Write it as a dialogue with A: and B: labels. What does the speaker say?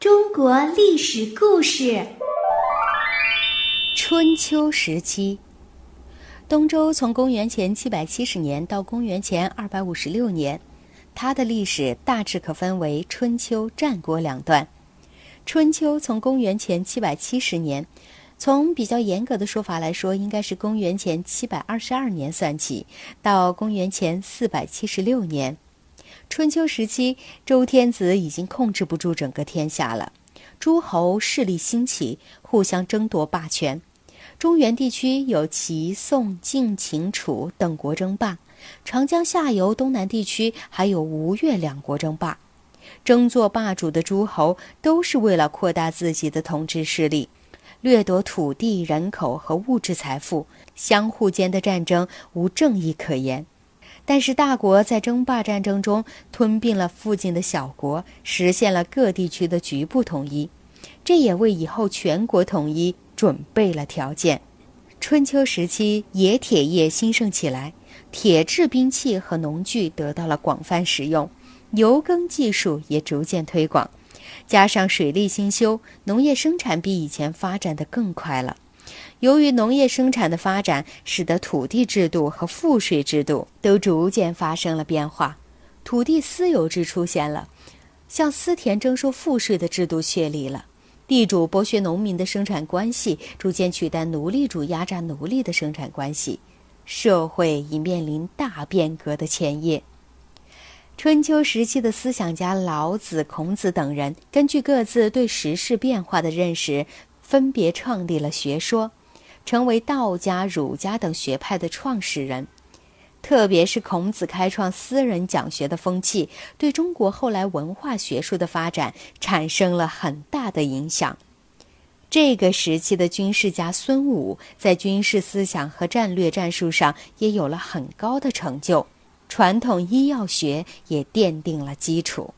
A: 中国历史故事：
B: 春秋时期，东周从公元前七百七十年到公元前二百五十六年，它的历史大致可分为春秋、战国两段。春秋从公元前七百七十年，从比较严格的说法来说，应该是公元前七百二十二年算起，到公元前四百七十六年。春秋时期，周天子已经控制不住整个天下了，诸侯势力兴起，互相争夺霸权。中原地区有齐、宋、晋、秦、楚等国争霸，长江下游东南地区还有吴越两国争霸。争做霸主的诸侯都是为了扩大自己的统治势力，掠夺土地、人口和物质财富，相互间的战争无正义可言。但是大国在争霸战争中吞并了附近的小国，实现了各地区的局部统一，这也为以后全国统一准备了条件。春秋时期，冶铁业兴盛起来，铁制兵器和农具得到了广泛使用，油耕技术也逐渐推广，加上水利兴修，农业生产比以前发展的更快了。由于农业生产的发展，使得土地制度和赋税制度都逐渐发生了变化，土地私有制出现了，向私田征收赋税的制度确立了，地主剥削农民的生产关系逐渐取代奴隶主压榨奴隶的生产关系，社会已面临大变革的前夜。春秋时期的思想家老子、孔子等人，根据各自对时事变化的认识，分别创立了学说。成为道家、儒家等学派的创始人，特别是孔子开创私人讲学的风气，对中国后来文化学术的发展产生了很大的影响。这个时期的军事家孙武在军事思想和战略战术上也有了很高的成就，传统医药学也奠定了基础。